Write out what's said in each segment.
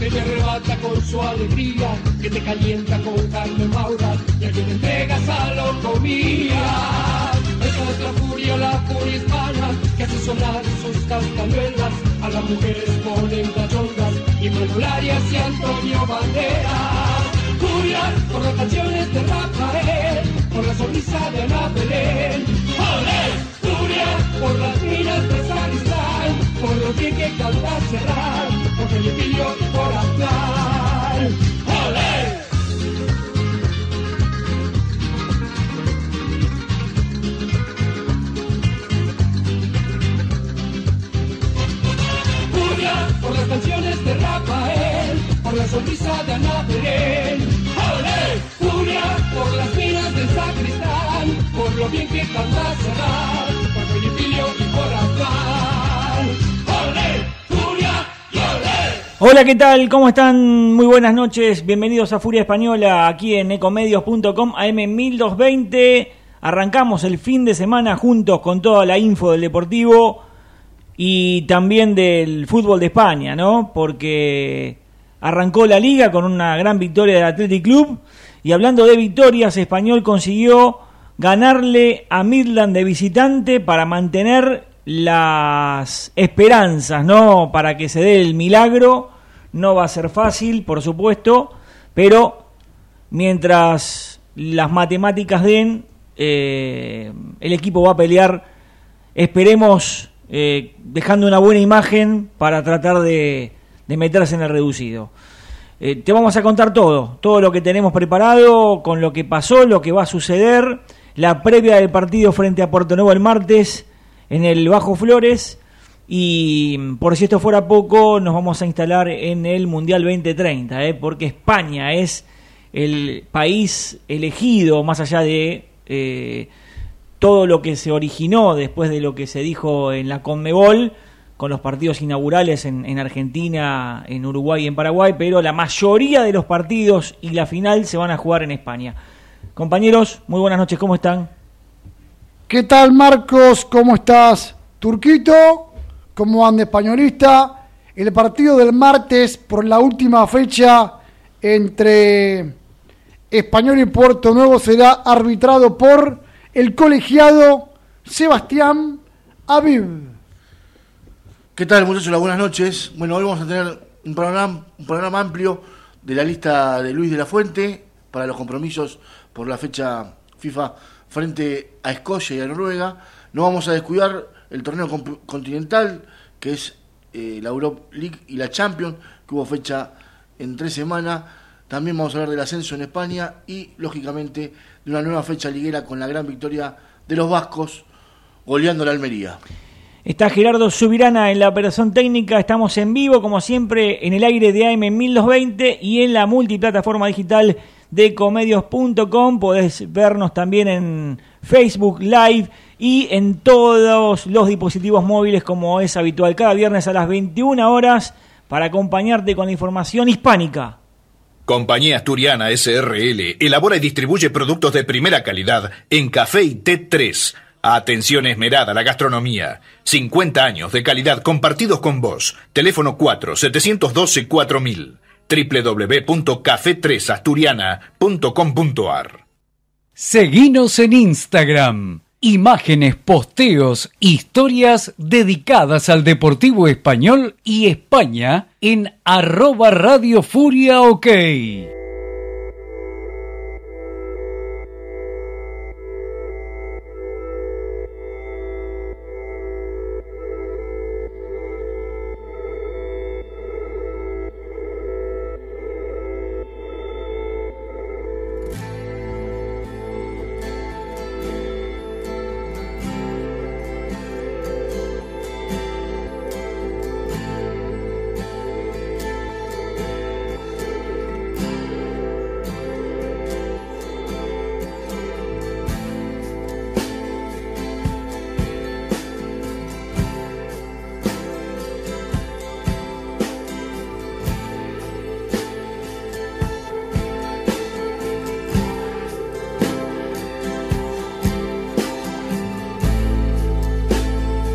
que te arrebata con su alegría, que te calienta con carne maura y a quien entregas a locomía. Esta es la furia, la furia hispana, que hace sonar a las mujeres ponen cachondas y Manuel y Antonio Banderas. Furia por las canciones de Rafael, por la sonrisa de Ana Belén. ¡Olé! Furia por las minas de Sacristán, por lo que canta cerrar, por Felipillo y por Aznar. Canciones de Rafael, por la sonrisa de Ana Belén. ¡Olé! Furia por las minas del sacristán, por lo bien que canta cerrar, por Felipillo y por Aznar. ¡Olé! Furia y. Hola, ¿qué tal? ¿Cómo están? Muy buenas noches. Bienvenidos a Furia Española aquí en ecomedios.com AM1220. Arrancamos el fin de semana juntos con toda la info del deportivo y también del fútbol de España, ¿no? Porque arrancó la liga con una gran victoria del Athletic Club y hablando de victorias, Español consiguió ganarle a Midland de visitante para mantener las esperanzas, ¿no? Para que se dé el milagro. No va a ser fácil, por supuesto, pero mientras las matemáticas den, eh, el equipo va a pelear, esperemos, eh, dejando una buena imagen para tratar de, de meterse en el reducido. Eh, te vamos a contar todo, todo lo que tenemos preparado, con lo que pasó, lo que va a suceder, la previa del partido frente a Puerto Nuevo el martes en el Bajo Flores. Y por si esto fuera poco, nos vamos a instalar en el Mundial 2030, ¿eh? porque España es el país elegido, más allá de todo lo que se originó después de lo que se dijo en la Conmebol, con los partidos inaugurales en, en Argentina, en Uruguay y en Paraguay, pero la mayoría de los partidos y la final se van a jugar en España. Compañeros, muy buenas noches, ¿cómo están? ¿Qué tal Marcos? ¿Cómo estás? Turquito, ¿cómo anda españolista? El partido del martes por la última fecha entre Español y Puerto Nuevo será arbitrado por el colegiado Sebastián Aviv. ¿Qué tal, muchachos? Buenas noches. Bueno, hoy vamos a tener un programa, un programa amplio de la lista de Luis de la Fuente para los compromisos por la fecha FIFA frente a Escocia y a Noruega. No vamos a descuidar el torneo continental, que es eh, la Europa League y la Champions, que hubo fecha en tres semanas. También vamos a hablar del ascenso en España y, lógicamente, de una nueva fecha liguera con la gran victoria de los vascos goleando la Almería. Está Gerardo Subirana en la operación técnica. Estamos en vivo, como siempre, en el aire de AM 1220 y en la multiplataforma digital de comedios.com. Podés vernos también en Facebook Live y en todos los dispositivos móviles, como es habitual, cada viernes a las 21 horas para acompañarte con la información hispánica. Compañía Asturiana SRL elabora y distribuye productos de primera calidad en café y té 3. Atención esmerada a la gastronomía. 50 años de calidad compartidos con vos. Teléfono 4 712 4000 www.café3asturiana.com.ar Seguinos en Instagram. Imágenes, posteos, historias dedicadas al Deportivo Español y España en arroba Radio Furia OK.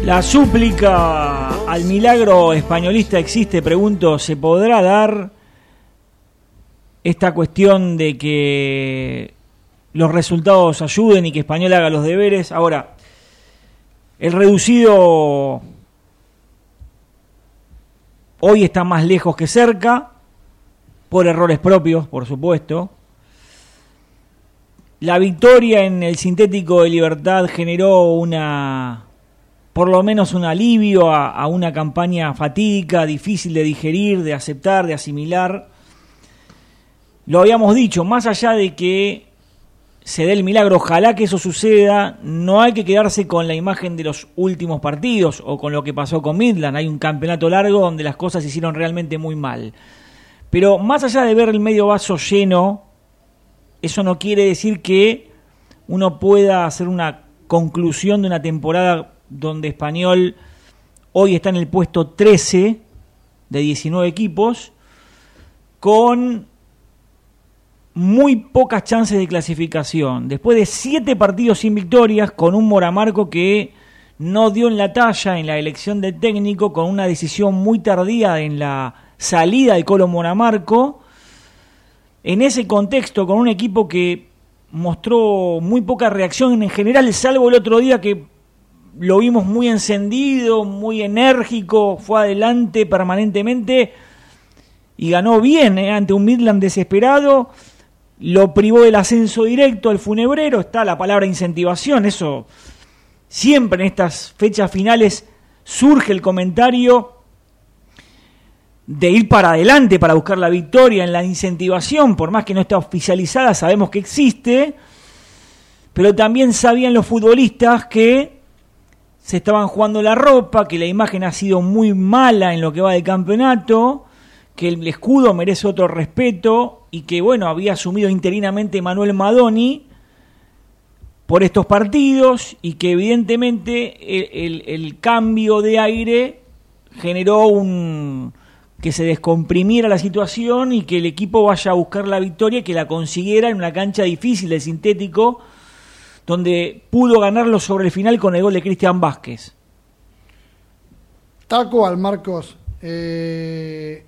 La súplica al milagro españolista existe, pregunto, ¿se podrá dar esta cuestión de que los resultados ayuden y que Español haga los deberes? Ahora, el reducido hoy está más lejos que cerca, por errores propios, por supuesto. La victoria en el sintético de Libertad generó una por lo menos un alivio a, una campaña fatídica, difícil de digerir, de aceptar, de asimilar. Lo habíamos dicho, más allá de que se dé el milagro, ojalá que eso suceda, no hay que quedarse con la imagen de los últimos partidos o con lo que pasó con Midland. Hay un campeonato largo donde las cosas se hicieron realmente muy mal. Pero más allá de ver el medio vaso lleno, eso no quiere decir que uno pueda hacer una conclusión de una temporada donde Español hoy está en el puesto 13 de 19 equipos, con muy pocas chances de clasificación. Después de siete partidos sin victorias, con un Moramarco que no dio en la talla en la elección del técnico, con una decisión muy tardía en la salida de Colo Moramarco. En ese contexto, con un equipo que mostró muy poca reacción en general, salvo el otro día que lo vimos muy encendido, muy enérgico, fue adelante permanentemente y ganó bien eh, ante un Midland desesperado. Lo privó del ascenso directo al funebrero. Está la palabra incentivación. Eso siempre en estas fechas finales surge el comentario de ir para adelante para buscar la victoria en la incentivación, por más que no está oficializada, sabemos que existe, pero también sabían los futbolistas que se estaban jugando la ropa, que la imagen ha sido muy mala en lo que va de campeonato, que el escudo merece otro respeto y que, bueno, había asumido interinamente Manuel Madoni por estos partidos y que evidentemente el, el cambio de aire generó un que se descomprimiera la situación y que el equipo vaya a buscar la victoria y que la consiguiera en una cancha difícil de sintético donde pudo ganarlo sobre el final con el gol de Cristian Vázquez. Taco al Marcos. Eh,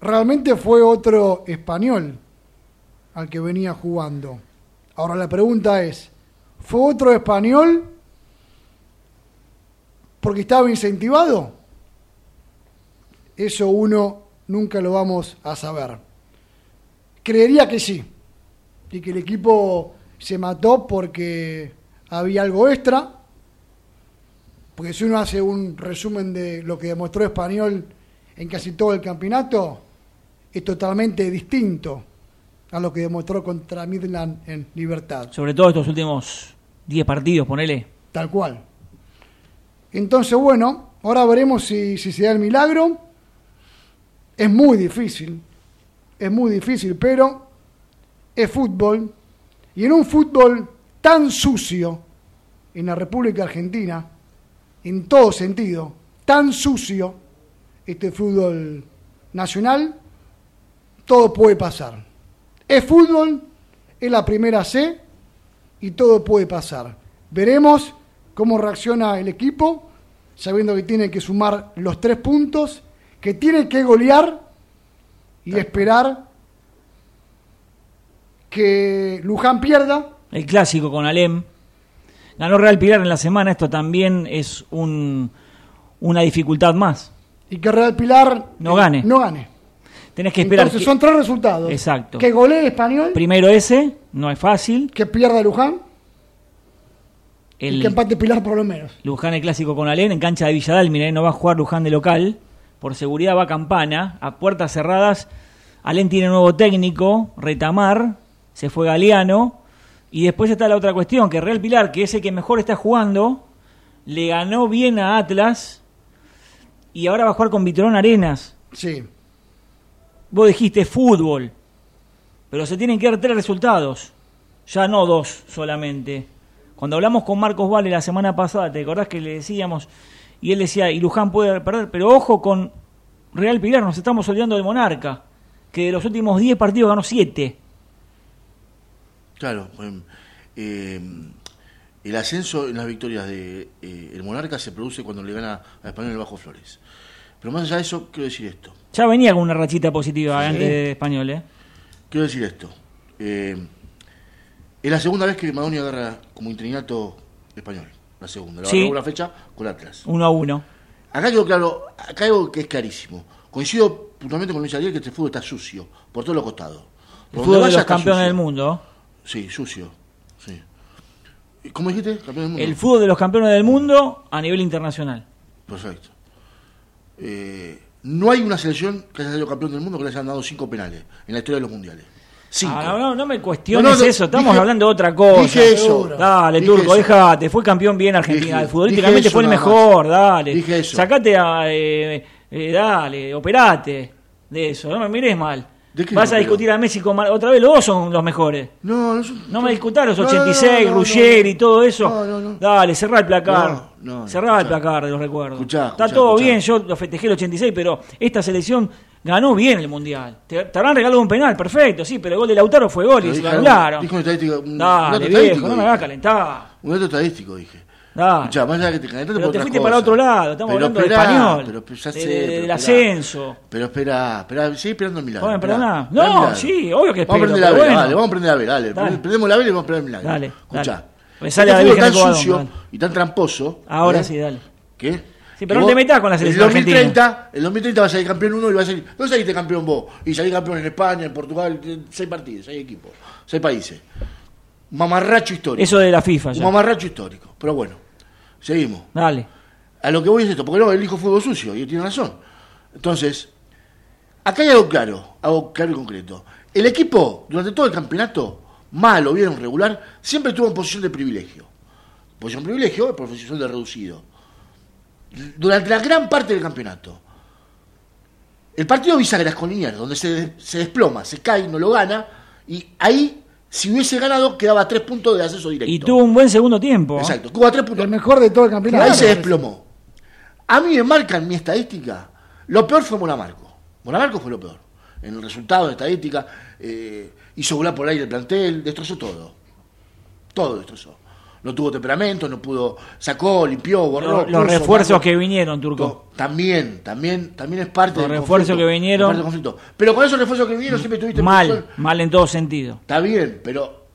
realmente fue otro español al que venía jugando. Ahora la pregunta es, ¿fue otro español porque estaba incentivado? Eso uno nunca lo vamos a saber. Creería que sí, y que el equipo se mató porque había algo extra, porque si uno hace un resumen de lo que demostró Español en casi todo el campeonato, es totalmente distinto a lo que demostró contra Midland en Libertad. Sobre todo estos últimos 10 partidos, ponele. Tal cual. Entonces, bueno, ahora veremos si, si se da el milagro. Es muy difícil, es muy difícil, pero es fútbol y en un fútbol tan sucio en la República Argentina, en todo sentido, tan sucio, este fútbol nacional, todo puede pasar. Es fútbol, es la primera C y todo puede pasar. Veremos cómo reacciona el equipo, sabiendo que tiene que sumar los tres puntos, que tiene que golear y esperar que Luján pierda. El clásico con Alem. Ganó Real Pilar en la semana, esto también es un, una dificultad más. Y que Real Pilar no gane. No gane. Tenés que esperar. Entonces son tres resultados. Exacto. Que golee Español. Primero ese, no es fácil. Que pierda Luján. El, y que empate Pilar por lo menos. Luján el clásico con Alem en cancha de Villadal. Mira, no va a jugar Luján de local. Por seguridad va a Campana, a puertas cerradas. Alén tiene nuevo técnico, Retamar se fue Galeano. Y después está la otra cuestión, que Real Pilar, que es el que mejor está jugando, le ganó bien a Atlas y ahora va a jugar con Vitrón Arenas. Sí. Vos dijiste fútbol, pero se tienen que dar tres resultados, ya no dos solamente. Cuando hablamos con Marcos Vale la semana pasada, ¿te acordás que le decíamos? Y él decía, y Luján puede perder, pero ojo con Real Pilar, nos estamos olvidando de Monarca, que de los últimos 10 partidos ganó 7. Claro, eh, el ascenso en las victorias de eh, el Monarca se produce cuando le gana a Español el Bajo Flores. Pero más allá de eso, quiero decir esto. Ya venía con una rachita positiva Sí. antes de español, ¿eh? Quiero decir esto. Eh, es la segunda vez que Madoni agarra como interinato español. La segunda. La Sí. una fecha con Atlas. Uno a uno. Acá quedó claro, acá hay algo que es clarísimo. Coincido puntualmente con Luis Ariel que este fútbol está sucio, por todos los costados. El Por fútbol de los está campeones sucio. del mundo. Sí, sucio. Sí. ¿Y ¿Cómo dijiste? Campeón del mundo. El fútbol de los campeones del mundo a nivel internacional. Perfecto. Eh, no hay una selección que haya salido campeón del mundo que le hayan dado cinco penales en la historia de los mundiales. Cinco. Ah, no, no, no me cuestiones No, no, no, eso, estamos dije- hablando de otra cosa. dije eso. Dale, Dije Turco, déjate, fue campeón bien Argentina, Dije- futbolísticamente fue el mejor, dale. Dije eso. Sacate a, eh, eh, dale, operate de eso, no me mires mal. ¿De qué Vas a discutir a Messi con Mar- otra vez, los dos son los mejores. No, no, son- No me discutás los No, no, no, 86, no, no, Ruggeri y todo eso. No, no, no. Dale, cerrá el placar. Cerrá el placar de los recuerdos. Escuchá, Está todo escuchá. bien, yo lo festejé el 86, pero esta selección ganó bien el Mundial. Te, te habrán regalado un penal, perfecto, sí, pero el gol de Lautaro fue gol y se lo anularon. Dijo una estadística. Un, un Dale, dato viejo, estadístico, no me hagas calentar. Un dato estadístico, dije. Dale. Escuchá, más allá que te calentaste Pero por te otras fuiste cosas. para otro lado, estamos Pero hablando esperá, de español, Pero, pero ya de- sé, de- pero del esperá. ascenso. Pero espera, espera, sigue esperando el milagro. ¿Vos me esperá, esperá el No, milagro. sí, obvio que Vamos a espero, prender la pero vela, bueno. dale, vamos a prender la vela, dale. Dale. Prendemos la vela y vamos a prender el milagro. Dale, Escuchá. dale. Me sale la fútbol Virgen tan de Covadonga, sucio dale. y tan tramposo. Ahora ¿eh? sí, dale. ¿Qué? Sí, Que pero no vos, te metas con la selección El 2030, el 2030 va a salir campeón uno y va a salir. ¿Dónde saliste campeón vos? Y salí campeón en España, en Portugal, en seis partidos, seis equipos, seis países. Mamarracho histórico. Eso de la FIFA Un ya. mamarracho histórico. Pero bueno, seguimos. Dale. A lo que voy es esto, porque no, él dijo fútbol sucio, y él tiene razón. Entonces, acá hay algo claro, algo claro y concreto. El equipo, durante todo el campeonato, mal o bien regular, siempre estuvo en posición de privilegio. Posición de privilegio, posición de reducido. Durante la gran parte del campeonato. El partido bisagra con Liniers, donde se, se desploma, se cae, no lo gana, y ahí, si hubiese ganado, quedaba tres puntos de acceso directo. Y tuvo un buen segundo tiempo. Exacto, Cuba tres puntos. El mejor de todo el campeonato. Ahí se desplomó. A mí me marcan mi estadística. Lo peor fue Monamarco. Monamarco fue lo peor. En el resultado de estadística, eh, hizo volar por aire el plantel, destrozó todo. Todo destrozó. No tuvo temperamento, no pudo, sacó, limpió, borró. Los, refuerzos marcó. que vinieron, Turco. También, también, también es parte Los del refuerzos conflicto, que vinieron- del conflicto. Pero con esos refuerzos que vinieron siempre tuviste Mal, mal en todo sentido. Está bien, pero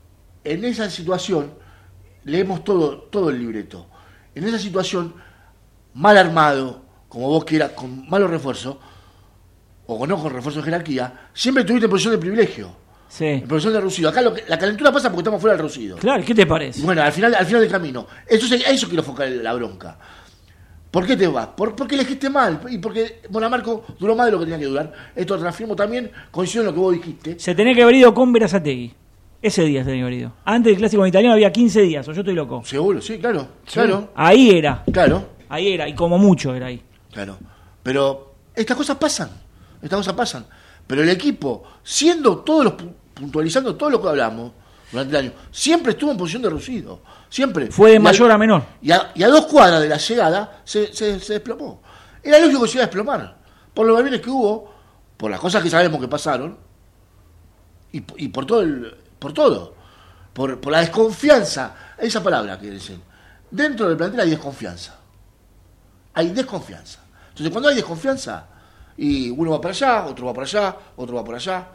en esa situación, leemos todo, todo el libreto. En esa situación, mal armado, como vos quieras, con malos refuerzos, o no con refuerzo de jerarquía, siempre tuviste en posición de privilegio, Sí. en posición de reducido. Acá lo que- la calentura pasa porque estamos fuera del reducido. Claro, ¿qué te Y parece? bueno, al final, al final del camino. Entonces, a eso quiero enfocar la bronca. ¿Por qué te vas? Por, porque elegiste mal. Y porque Monamarco duró más de lo que tenía que durar. Esto lo transfirmo también, coincido en lo que vos dijiste. Se tenía que haber ido con Verazategui. Ese día se tenía que haber ido. Antes del clásico en italiano había 15 días, o yo estoy loco. Seguro, sí, claro. Claro, Ahí era. claro. Ahí era. Y como mucho era ahí. Claro. Pero estas cosas pasan. Estas cosas pasan. Pero el equipo, siendo todos los puntualizando todo lo que hablamos durante el año, siempre estuvo en posición de reducido. Siempre. Fue de mayor a menor. Y a, y a dos cuadras de la llegada se, se- se desplomó. Era lógico que se iba a desplomar. Por los bienes que hubo, por las cosas que sabemos que pasaron, y, por todo el, por todo. Por, por la desconfianza. Esa palabra que dicen. Dentro del plantel hay desconfianza. Hay desconfianza. Entonces cuando hay desconfianza, y uno va para allá, otro va para allá, otro va por allá.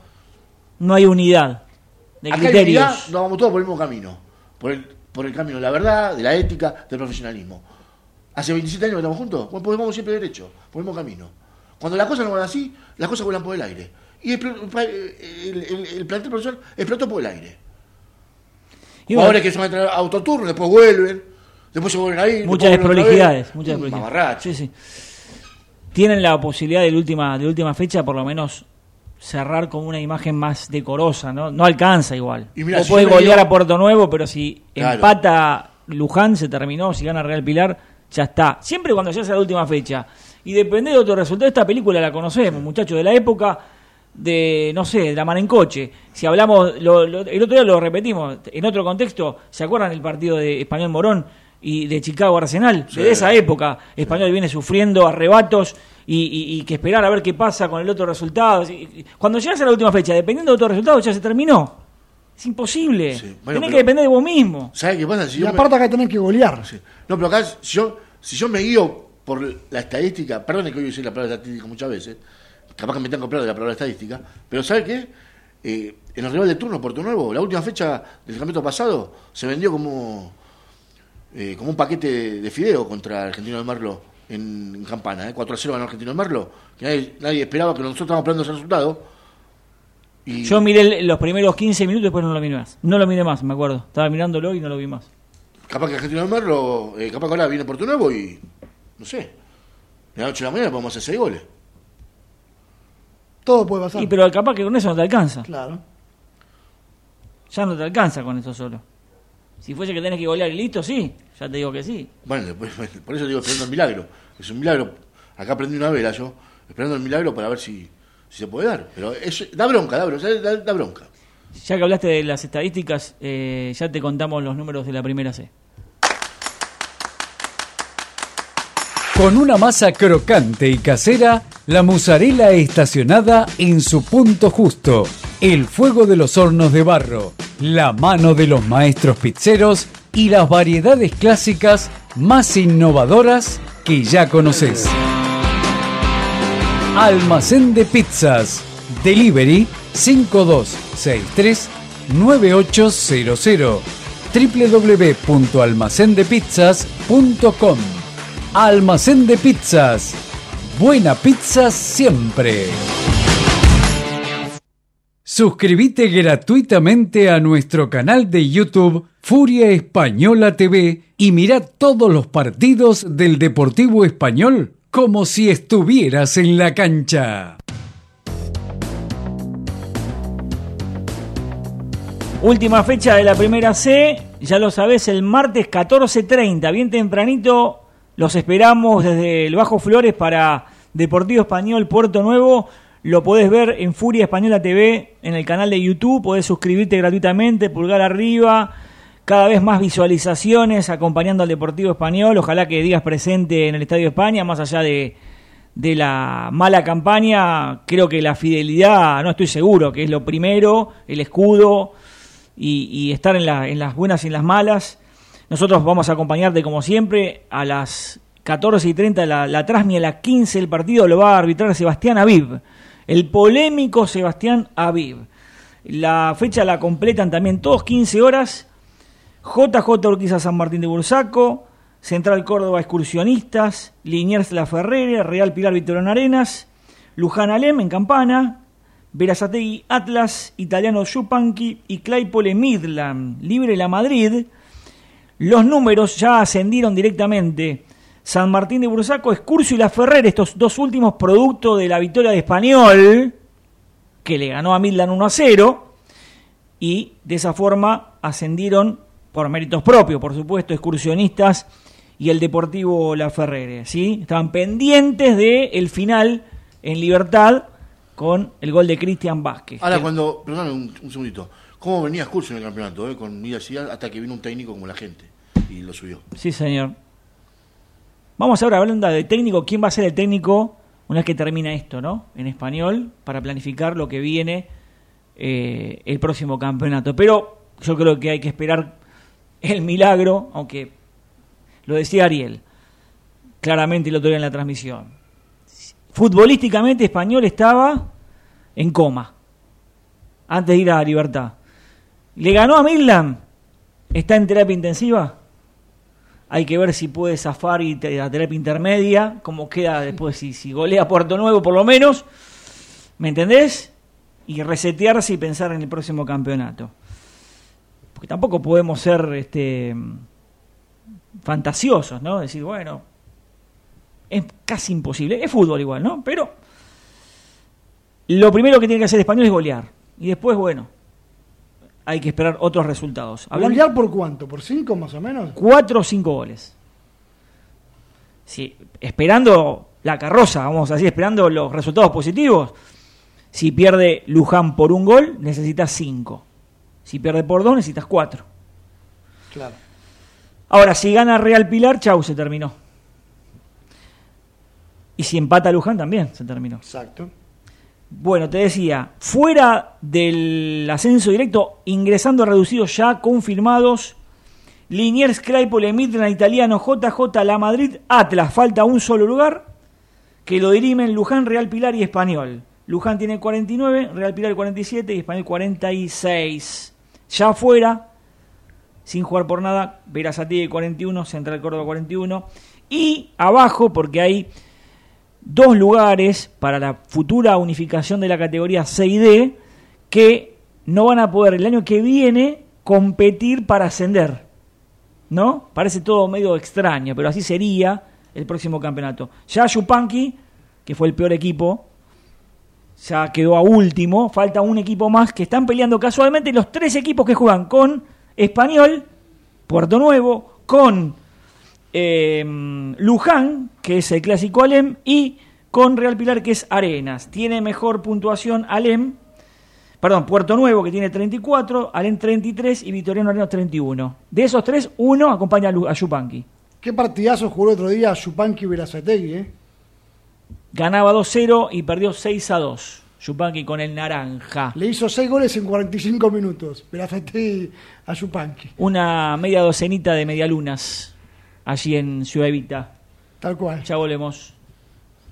No hay unidad de Acá en realidad criterios. nos vamos todos por el mismo camino. Por el, por el camino de la verdad, de la ética, del profesionalismo. Hace 27 años que estamos juntos, pues vamos siempre derecho, por el mismo camino. Cuando las cosas no van así, las cosas vuelan por el aire. Y el, el, el- el plantel profesional explotó por el aire. Y bueno, Jugadores que son a entrenar autoturno, después vuelven, después se vuelven a ir. muchas desprolijidades. Muchas desprolijidades. Sí, sí. Tienen la posibilidad de la última, de última fecha, por lo menos, cerrar con una imagen más decorosa, ¿no? No alcanza igual. Y si yo me golear digo- a Puerto Nuevo, pero si Claro. empata Luján, se terminó. Si gana Real Pilar, ya está. Siempre cuando se hace la última fecha. Y depende de otro resultado. Esta película la conocemos, muchachos, de la época de, no sé, de la mano en coche. Si hablamos, lo- lo- el otro día lo repetimos, en otro contexto, ¿se acuerdan el partido de Español Morón y de Chicago Arsenal? Sí. De esa época, Español viene sufriendo arrebatos y, y- y que esperar a ver qué pasa con el otro resultado. Cuando llegas a la última fecha, dependiendo de otro resultado, ya se terminó. Es imposible. Sí, bueno, Tenés que depender de vos mismo. ¿Sabes qué pasa? Si Y yo me- aparte acá tenés que golear. Sí. No, pero acá, si yo, si yo me guío por la estadística, perdón que hoy usé la palabra estadística muchas veces, capaz que me tengo que de la palabra estadística, pero ¿sabe qué? Eh, en el rival de turno, Puerto Nuevo, la última fecha del campeonato pasado, se vendió como, eh, como un paquete de fideo contra Argentino de Merlo en, en Campana, ¿eh? 4 a 0 ganó Argentino de Merlo, que nadie, nadie esperaba que nosotros estábamos esperando ese resultado. Y Yo miré el- los primeros 15 minutos y después no lo miré más. No lo miré más, me acuerdo. Estaba mirándolo y no lo vi más. capaz que Argentino de Merlo, eh, capaz que ahora viene Puerto Nuevo y, no sé, de la noche a la mañana podemos hacer 6 goles. Todo puede pasar. Y pero capaz que con eso no te alcanza. Claro. Ya no te alcanza con eso solo. Si fuese que tenés que golear y listo, sí. Ya te digo que sí. Bueno, después, por eso digo esperando el milagro. Es un milagro. Acá aprendí una vela yo, esperando el milagro para ver si, si se puede dar. Pero es, da bronca, da bronca, da, da bronca. Ya que hablaste de las estadísticas, eh, ya te contamos los números de la primera C. Con una masa crocante y casera, la mozzarella estacionada en su punto justo, el fuego de los hornos de barro, la mano de los maestros pizzeros y las variedades clásicas más innovadoras que ya conoces. Almacén de pizzas. Delivery 5263 9800 www.almacendepizzas.com Almacén de pizzas. Buena pizza siempre. Suscríbete gratuitamente a nuestro canal de YouTube Furia Española TV y mira todos los partidos del Deportivo Español como si estuvieras en la cancha. Última fecha de la primera C, ya lo sabés, el martes 14.30, bien tempranito, los esperamos desde el Bajo Flores para Deportivo Español Puerto Nuevo. Lo podés ver en Furia Española TV, en el canal de YouTube, podés suscribirte gratuitamente, pulgar arriba, cada vez más visualizaciones acompañando al Deportivo Español. Ojalá que digas presente en el Estadio España, más allá de, de la mala campaña, creo que la fidelidad, no estoy seguro, que es lo primero, el escudo y, estar en, en las buenas y en las malas. Nosotros vamos a acompañarte como siempre a las 14 y 30 la, la Trasmi, a las 15 el partido. Lo va a arbitrar Sebastián Aviv, el polémico Sebastián Aviv. La fecha la completan también todos 15 horas. JJ Urquiza San Martín de Bursaco, Central Córdoba Excursionistas, Liniers La Ferrere, Real Pilar Victoriano Arenas, Luján Alem en Campana, Verazategui Atlas, Italiano Yupanqui y Claypole Midland, Libre La Madrid. Los números ya ascendieron directamente. San Martín de Bursaco, Excursio y La Ferrere, estos dos últimos productos de la victoria de Español, que le ganó a Midland 1 a 0 y de esa forma ascendieron por méritos propios, por supuesto, excursionistas y el Deportivo La Ferrere, ¿sí? Estaban pendientes del el final en libertad con el gol de Cristian Vázquez. Ahora, Que- cuando, perdón, un, un segundito, ¿cómo venía Curso en el campeonato? eh? Con hasta que vino un técnico como la gente y lo subió. Sí, señor. Vamos ahora hablando de técnico, quién va a ser el técnico una vez que termina esto, ¿no? En español, para planificar lo que viene eh, el próximo campeonato. Pero yo creo que hay que esperar el milagro, aunque lo decía Ariel claramente el otro día en la transmisión. Futbolísticamente español estaba en coma antes de ir a Libertad. Le ganó a Midland, está en terapia intensiva. Hay que ver si puede zafar y te- la terapia intermedia, cómo queda después, si, si golea Puerto Nuevo por lo menos. ¿Me entendés? Y resetearse y pensar en el próximo campeonato. Porque tampoco podemos ser este, fantasiosos, ¿no? Decir, bueno, es casi imposible. Es fútbol igual, ¿no? Pero lo primero que tiene que hacer Español es golear. Y después, bueno, hay que esperar otros resultados. ¿Golear por cuánto? ¿Por cinco más o menos? cuatro o cinco goles. Sí, esperando la carroza, vamos a decir, esperando los resultados positivos. Si pierde Luján por un gol, necesitas cinco. Si pierde por dos, necesitas cuatro. Claro. Ahora, si gana Real Pilar, chau, se terminó. Y si empata Luján, también se terminó. Exacto. Bueno, te decía, fuera del ascenso directo, ingresando reducidos ya confirmados, Liniers, Claypole, Midland, Italiano, JJ, La Madrid, Atlas, falta un solo lugar, que lo dirimen Luján, Real Pilar y Español. Luján tiene 49, Real Pilar 47 y Español 46. Ya afuera, sin jugar por nada, Verazatí 41, Central Córdoba 41. Y abajo, porque hay dos lugares para la futura unificación de la categoría C y D que no van a poder el año que viene competir para ascender. ¿No? Parece todo medio extraño, pero así sería el próximo campeonato. Ya Yupanqui, que fue el peor equipo, ya quedó a último. Falta un equipo más que están peleando casualmente los tres equipos que juegan con Español, Puerto Nuevo, con eh, Luján, que es el clásico Alem, y con Real Pilar, que es Arenas. Tiene mejor puntuación Alem, perdón, Puerto Nuevo, que tiene 34, Alem 33 y Vitoriano Arenas 31. De esos tres, uno acompaña a Yupanqui. Qué partidazo jugó el otro día Yupanqui Verazategui, ¿eh? Ganaba 2-0 y perdió 6-2. Yupanqui con el naranja. Le hizo 6 goles en 45 minutos. Verazategui a Yupanqui. Una media docenita de medialunas allí en Ciudad Evita. Tal cual. Ya volvemos.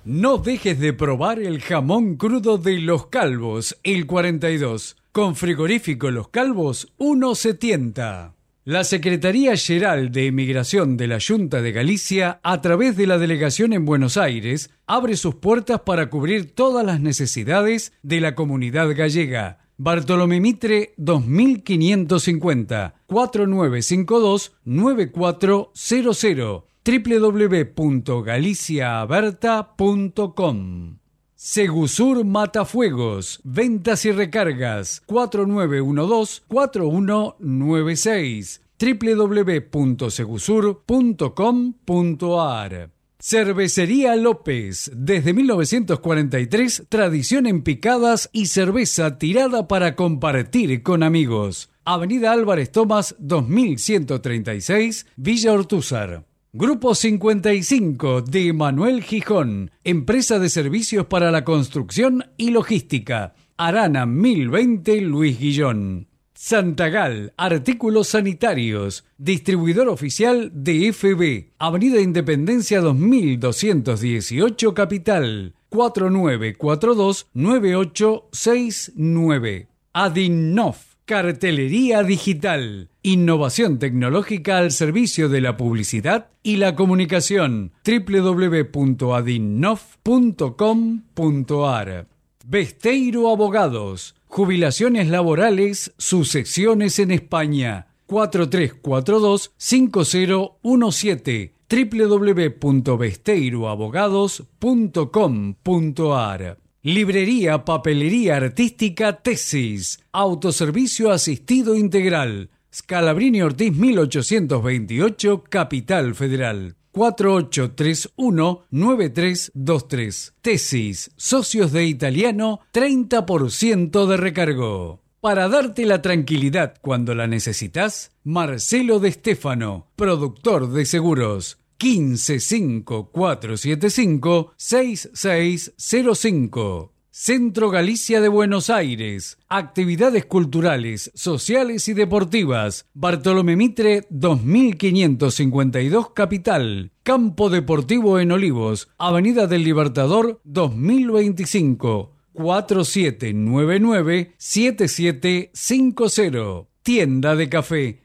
No dejes de probar el jamón crudo de Los Calvos, el 42. Con frigorífico Los Calvos, 1.70. La Secretaría General de Emigración de la Junta de Galicia, a través de la delegación en Buenos Aires, abre sus puertas para cubrir todas las necesidades de la comunidad gallega. Bartolomé Mitre 2550 4952 9400 www.galiciaaberta.com Segusur Matafuegos, ventas y recargas 4912-4196 www.segusur.com.ar Cervecería López, desde 1943, tradición en picadas y cerveza tirada para compartir con amigos. Avenida Álvarez Tomás 2136, Villa Ortúzar. Grupo 55 de Manuel Gijón, empresa de servicios para la construcción y logística. Arana 1020 Luis Guillón. Santagal, artículos sanitarios, distribuidor oficial de FB, Avenida Independencia 2218 Capital, 4942-9869. Adinnof Cartelería digital. Innovación tecnológica al servicio de la publicidad y la comunicación. www.adinnof.com.ar Besteiro Abogados. Jubilaciones laborales, sucesiones en España. 4342-5017 www.besteiroabogados.com.ar Librería, papelería artística, tesis, autoservicio asistido integral. Scalabrini Ortiz 1828, Capital Federal. 4831-9323. Tesis, socios de italiano, 30% de recargo. Para darte la tranquilidad cuando la necesitas, Marcelo de Stefano, productor de seguros. 155475-6605. Centro Galicia de Buenos Aires. Actividades culturales, sociales y deportivas. Bartolomé Mitre 2552 Capital. Campo Deportivo en Olivos. Avenida del Libertador 2025. 4799-7750. Tienda de café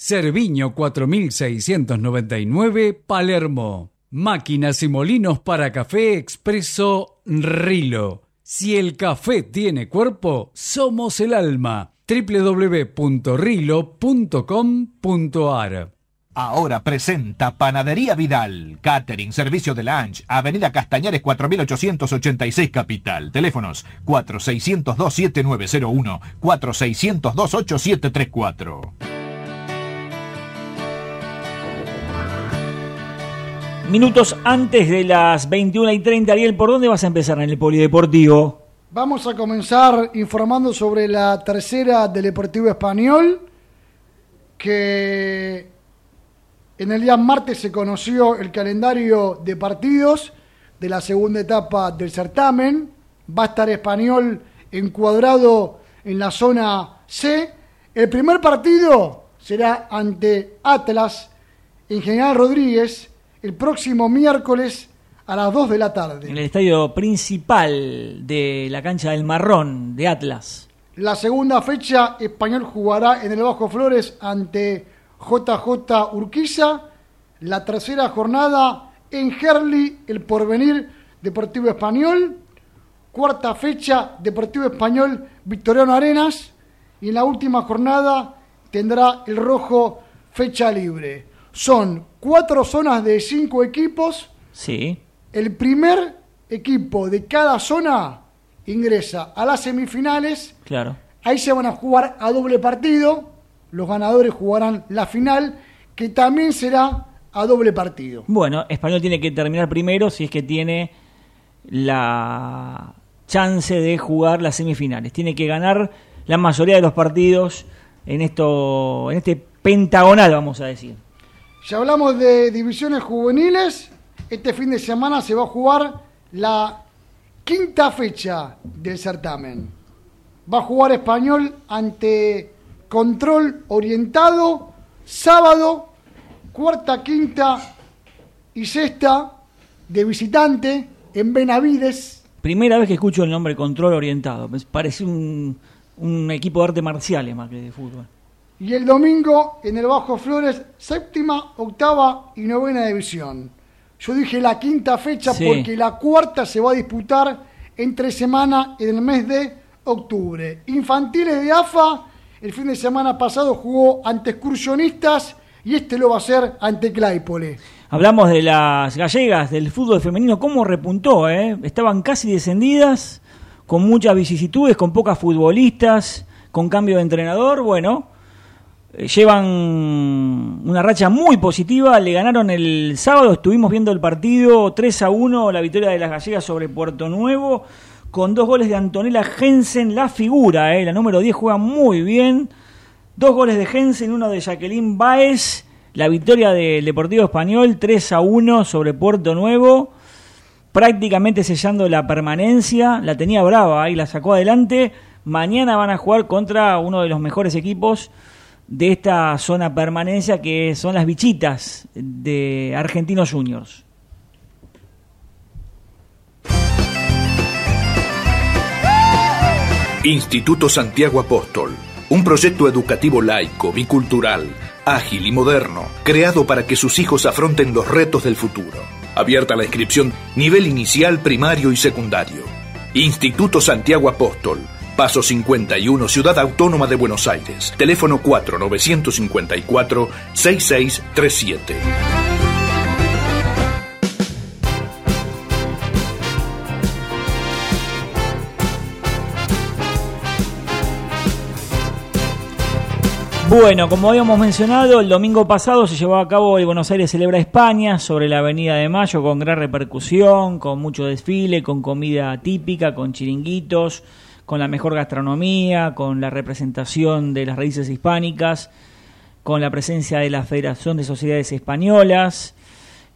Cerviño 4699, Palermo. Máquinas y molinos para café expreso Rilo. Si el café tiene cuerpo, somos el alma. www.rilo.com.ar Ahora presenta Panadería Vidal, Catering, Servicio de Lunch, Avenida Castañares 4886 Capital. Teléfonos 4602-7901, 4602-8734. Minutos antes de las 21 y 30, Ariel, ¿por dónde vas a empezar en el Polideportivo? Vamos a comenzar informando sobre la tercera del Deportivo Español, que en el día martes se conoció el calendario de partidos de la segunda etapa del certamen. Va a estar español encuadrado en la zona C. El primer partido será ante Atlas en Rodríguez el próximo miércoles a las 2 de la tarde. En el estadio principal de la cancha del Marrón de Atlas. La segunda fecha, Español jugará en el Bajo Flores ante JJ Urquiza. La tercera jornada en Gerli, el porvenir Deportivo Español. Cuarta fecha, Deportivo Español Victoriano Arenas. Y en la última jornada tendrá el rojo fecha libre. Son cuatro zonas de cinco equipos. Sí. El primer equipo de cada zona ingresa a las semifinales. Claro. Ahí se van a jugar a doble partido los ganadores jugarán la final, que también será a doble partido. Bueno, Español tiene que terminar primero si es que tiene la chance de jugar las semifinales. Tiene que ganar la mayoría de los partidos en esto, en este pentagonal, vamos a decir. Ya hablamos de divisiones juveniles. Este fin de semana se va a jugar la quinta fecha del certamen. Va a jugar Español ante control orientado, sábado, cuarta, quinta y sexta de visitante en Benavides. Primera vez que escucho el nombre control orientado, me parece un, un equipo de arte marciales más que de fútbol. Y el domingo en el Bajo Flores, séptima, octava y novena división. Yo dije la quinta fecha porque la cuarta se va a disputar entre semana en el mes de octubre. Infantiles de AFA el fin de semana pasado jugó ante excursionistas y este lo va a hacer ante Claypole. Hablamos de las gallegas, del fútbol femenino, cómo repuntó, ¿eh? Estaban casi descendidas, con muchas vicisitudes, con pocas futbolistas, con cambio de entrenador, bueno, llevan una racha muy positiva, le ganaron el sábado, estuvimos viendo el partido 3 a 1, la victoria de las gallegas sobre Puerto Nuevo, con dos goles de Antonella Jensen, la figura, eh, la número 10 juega muy bien. Dos goles de Jensen, uno de Jacqueline Baez. La victoria del Deportivo Español 3 a 1 sobre Puerto Nuevo. Prácticamente sellando la permanencia. La tenía brava y la sacó adelante. Mañana van a jugar contra uno de los mejores equipos de esta zona permanencia que son las bichitas de Argentinos Juniors. Instituto Santiago Apóstol, un proyecto educativo laico, bicultural, ágil y moderno, creado para que sus hijos afronten los retos del futuro. Abierta la inscripción nivel inicial, primario y secundario. Instituto Santiago Apóstol, Paso 51, Ciudad Autónoma de Buenos Aires. Teléfono 4954 6637. Bueno, como habíamos mencionado, el domingo pasado se llevó a cabo el Buenos Aires Celebra España sobre la Avenida de Mayo con gran repercusión, con mucho desfile, con comida típica, con chiringuitos, con la mejor gastronomía, con la representación de las raíces hispánicas, con la presencia de la Federación de Sociedades Españolas,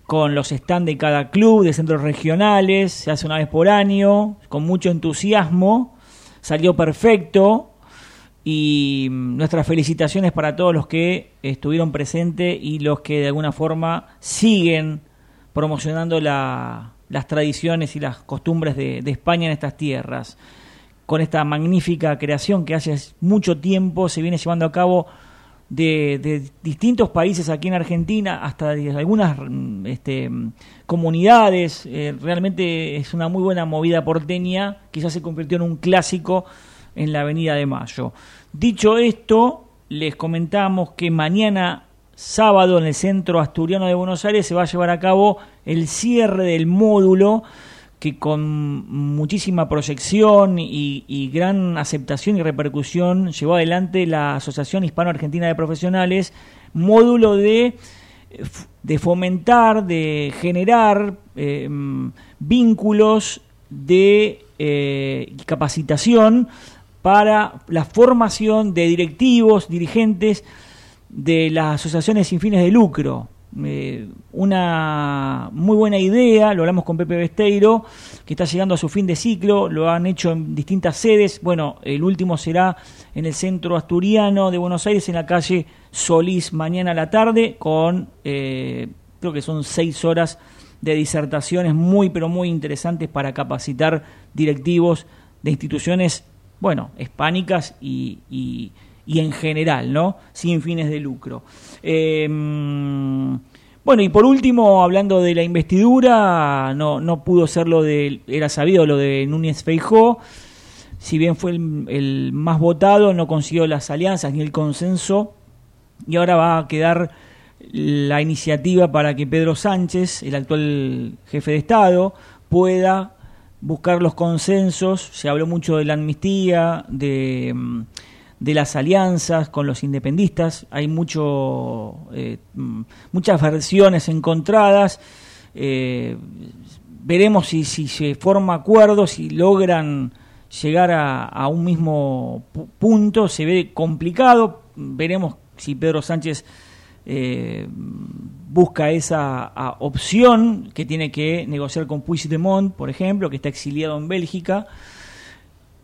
con los stands de cada club, de centros regionales, se hace una vez por año, con mucho entusiasmo, salió perfecto, y mm, nuestras felicitaciones para todos los que estuvieron presentes y los que de alguna forma siguen promocionando las tradiciones y las costumbres de, España en estas tierras. Con esta magnífica creación que hace mucho tiempo se viene llevando a cabo de, distintos países aquí en Argentina, hasta de algunas mm, este, comunidades. Eh, realmente es una muy buena movida porteña, quizás se convirtió en un clásico en la Avenida de Mayo. Dicho esto, les comentamos que mañana sábado en el Centro Asturiano de Buenos Aires se va a llevar a cabo el cierre del módulo que con muchísima proyección y, gran aceptación y repercusión llevó adelante la Asociación Hispano-Argentina de Profesionales, módulo de, de fomentar, de generar eh, vínculos de eh, capacitación para la formación de directivos, dirigentes de las asociaciones sin fines de lucro. Eh, una muy buena idea, lo hablamos con Pepe Besteiro, que está llegando a su fin de ciclo, lo han hecho en distintas sedes, bueno, el último será en el centro asturiano de Buenos Aires, en la calle Solís, mañana a la tarde, con eh, creo que son seis horas de disertaciones muy, pero muy interesantes para capacitar directivos de instituciones, bueno, hispánicas y, y, en general, ¿no? Sin fines de lucro. Em, bueno, y por último, hablando de la investidura, no, no pudo ser lo de, era sabido lo de Núñez Feijó, si bien fue el, el más votado, no consiguió las alianzas ni el consenso, y ahora va a quedar la iniciativa para que Pedro Sánchez, el actual jefe de Estado, pueda buscar los consensos. Se habló mucho de la amnistía, de, mm, las alianzas con los independistas. Hay mucho, eh, muchas versiones encontradas. Eh, veremos si, si se forma acuerdo, si logran llegar a, a un mismo punto. Se ve complicado. Veremos si Pedro Sánchez eh, busca esa opción que tiene que negociar con Puigdemont, por ejemplo, que está exiliado en Bélgica,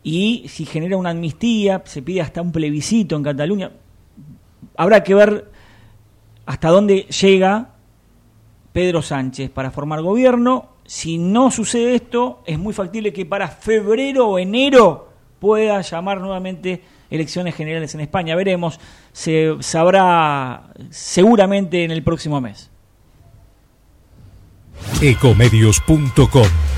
y si genera una amnistía, se pide hasta un plebiscito en Cataluña, habrá que ver hasta dónde llega Pedro Sánchez para formar gobierno. Si no sucede esto, es muy factible que para febrero o enero pueda llamar nuevamente elecciones generales en España. Veremos, se sabrá seguramente en el próximo mes. Ecomedios.com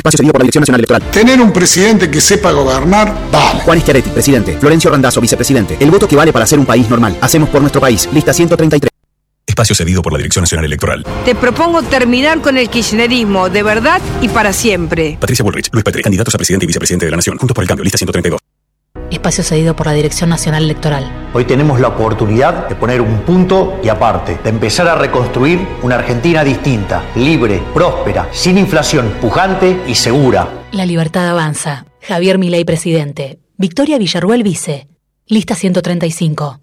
Espacio seguido por la Dirección Nacional Electoral. Tener un presidente que sepa gobernar, vale. Juan Schiaretti, presidente. Florencio Randazzo, vicepresidente. El voto que vale para ser un país normal. Hacemos por nuestro país. Lista 133. Espacio cedido por la Dirección Nacional Electoral. Te propongo terminar con el kirchnerismo de verdad y para siempre. Patricia Bullrich, Luis Petri, candidatos a presidente y vicepresidente de la Nación. Juntos por el cambio. Lista 132 espacio cedido por la Dirección Nacional Electoral. Hoy tenemos la oportunidad de poner un punto y aparte, de empezar a reconstruir una Argentina distinta, libre, próspera, sin inflación, pujante y segura. La libertad avanza. Javier Milei, presidente. Victoria Villarruel, vice. Lista 135.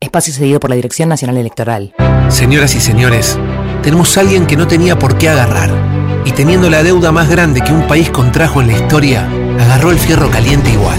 Espacio cedido por la Dirección Nacional Electoral. Señoras y señores, tenemos a alguien que no tenía por qué agarrar. Y teniendo la deuda más grande que un país contrajo en la historia, agarró el fierro caliente igual.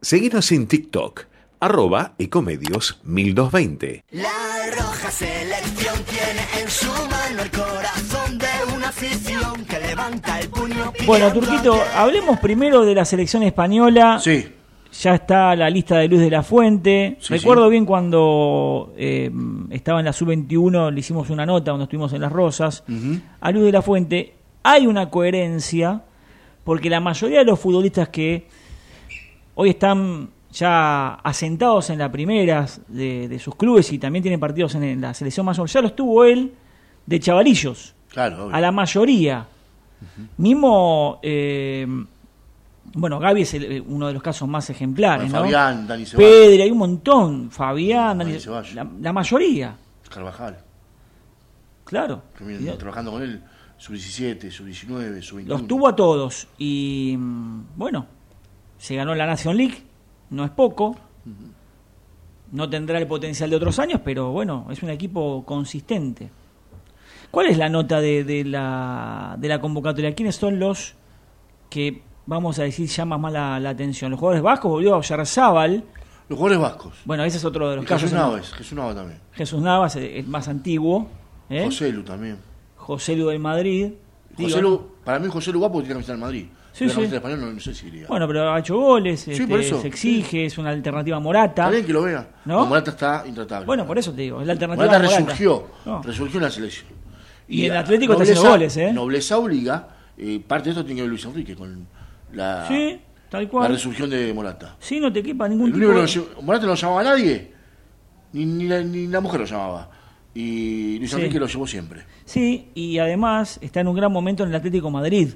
Seguinos en TikTok, arroba ecomedios 1220. La roja selección tiene en su mano el corazón de una afición que levanta el puño. Bueno, Turquito, hablemos primero de la selección española. Sí. Ya está la lista de Luz de la Fuente. Recuerdo bien cuando eh, estaba en la sub-21, le hicimos una nota cuando estuvimos en Las Rosas. A Luz de la Fuente hay una coherencia, porque la mayoría de los futbolistas que hoy están ya asentados en la primera de, sus clubes y también tienen partidos en, la selección mayor. Ya los tuvo él de chavalillos. Claro, a la mayoría. Mismo, eh, bueno, Gaby es el- eh, uno de los casos más ejemplares, Bueno, ¿no? Fabián, Dani Ceballos. Pedri, hay un montón. Fabián, Dani, Dani la, la mayoría, Carvajal. claro. trabajando con él, sub-17, sub-19, sub-21. Los tuvo a todos. Y mm, bueno, se ganó la Nation League, no es poco. No tendrá el potencial de otros años, pero bueno, es un equipo consistente. ¿Cuál es la nota de, de la, de la convocatoria? ¿Quiénes son los que, vamos a decir, llaman más la, la atención? Los jugadores vascos, volvió a Oyarzábal. Los jugadores vascos. Bueno, ese es otro de los Y casos. Jesús. Navas, Jesús Navas también. Jesús Navas, el, el más antiguo. ¿eh? José Lu también. José Lu del Madrid. José Digo, Lu, para mí José Lu guapo tiene camiseta en Madrid. Sí, sí. española no, no sé si iría. Bueno, pero ha hecho goles, Sí, este, por eso, se exige, es una alternativa a Morata. Está bien que lo vea. ¿No? No, Morata está intratable. Bueno, por eso te digo, es la alternativa Morata resurgió, No. resurgió en la selección. Y el Atlético está haciendo goles, ¿eh? Nobleza obliga, eh, parte de esto tiene que ver Luis Enrique con la, resurgión de Morata. Sí, no te quepa ningún El tipo de... lle- Morata no lo llamaba a nadie, ni, ni, la, ni la mujer lo llamaba. Y Luis. Enrique lo llevó siempre. Sí, y además está en un gran momento en el Atlético Madrid.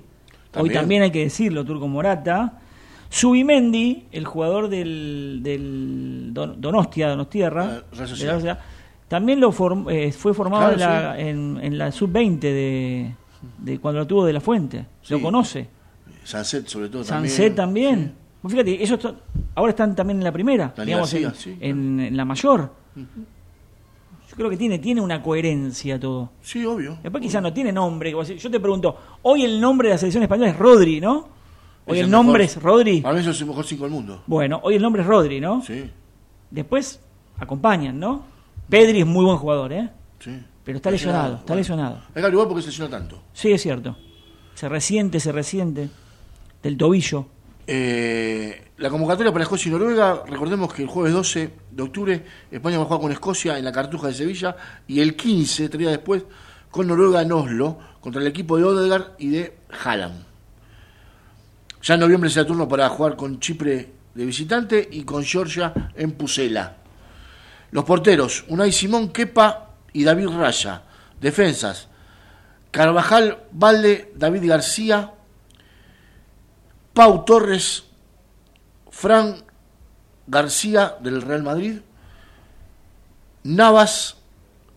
Hoy También. también hay que decirlo, Turco Morata. Subimendi, el jugador del, del Don- Donostia, Donostierra, Ah, la también lo form- eh, fue formado Claro, en, la, en, en la sub-20 de, de cuando lo tuvo de la Fuente. Lo conoce. Sunset sobre todo Sancet también. también. Fíjate, ellos ahora están también en la primera, digamos, en, la mayor. Yo creo que tiene, tiene una coherencia todo. Sí, obvio. Después quizás no tiene nombre. Yo te pregunto, hoy el nombre de la selección española es Rodri, ¿no? Hoy Es el, el nombre mejor. es Rodri. Para mí eso es el mejor 5 del mundo. Bueno, hoy el nombre es Rodri, ¿no? Sí, Después acompañan, ¿no? Pedri es muy buen jugador, ¿eh? sí. Pero está lesionado, está lesionado. Hay que averiguar porque se lesiona tanto. Sí, es cierto. Se resiente, se resiente. Del tobillo. Eh, la convocatoria para Escocia y Noruega, recordemos que el jueves 12 de octubre España va a jugar con Escocia en la Cartuja de Sevilla y el 15, tres días después, con Noruega en Oslo, contra el equipo de Odegaard y de Haaland. Ya en noviembre será turno para jugar con Chipre de visitante y con Georgia en Pusela. Los porteros, Unai Simón, Kepa y David Raya. Defensas, Carvajal, Valde, David García, Pau Torres, Fran García del Real Madrid, Navas,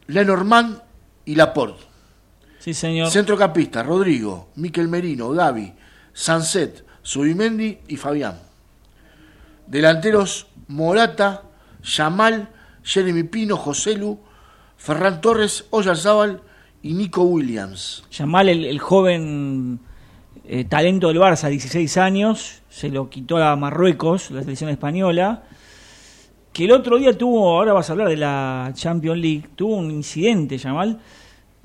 Lenormand y Laporte. Sí, señor. Centrocampista, Rodrigo, Miquel Merino, Gaby, Sanset, Subimendi y Fabián. Delanteros, Morata, Yamal, Jeremy Pino, Joselu, Ferran Torres, Oyarzábal y Nico Williams. Yamal, el, el joven eh, talento del Barça, 16 años, se lo quitó a Marruecos, la selección española, que el otro día tuvo, ahora vas a hablar de la Champions League, tuvo un incidente, Yamal,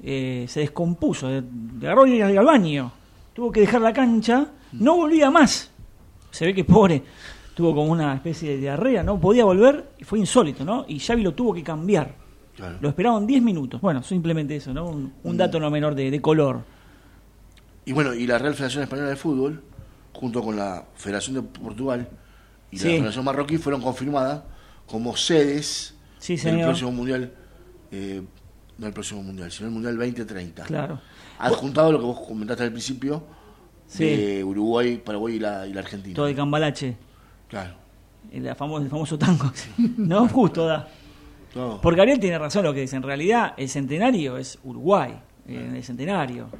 eh, se descompuso, de- agarró y al baño, tuvo que dejar la cancha, no volvía más. Se ve que pobre, tuvo como una especie de diarrea, no podía volver, y fue insólito, ¿no? Y Xavi lo tuvo que cambiar. Claro. Lo esperaban 10 minutos. Bueno, simplemente eso, ¿no? Un, un dato no menor de, de color. Y bueno, y la Real Federación Española de Fútbol, junto con la Federación de Portugal y Sí. la Federación Marroquí, fueron confirmadas como sedes Sí, del próximo Mundial, eh, no el próximo Mundial, sino el Mundial 2030. Claro. Adjuntado lo que vos comentaste al principio, de Uruguay, Paraguay y la, y la Argentina. Todo el cambalache. Claro. El, famo- el famoso tango. no, justo da. Todo. Porque Ariel tiene razón lo que dice. En realidad, el centenario es Uruguay. En el centenario.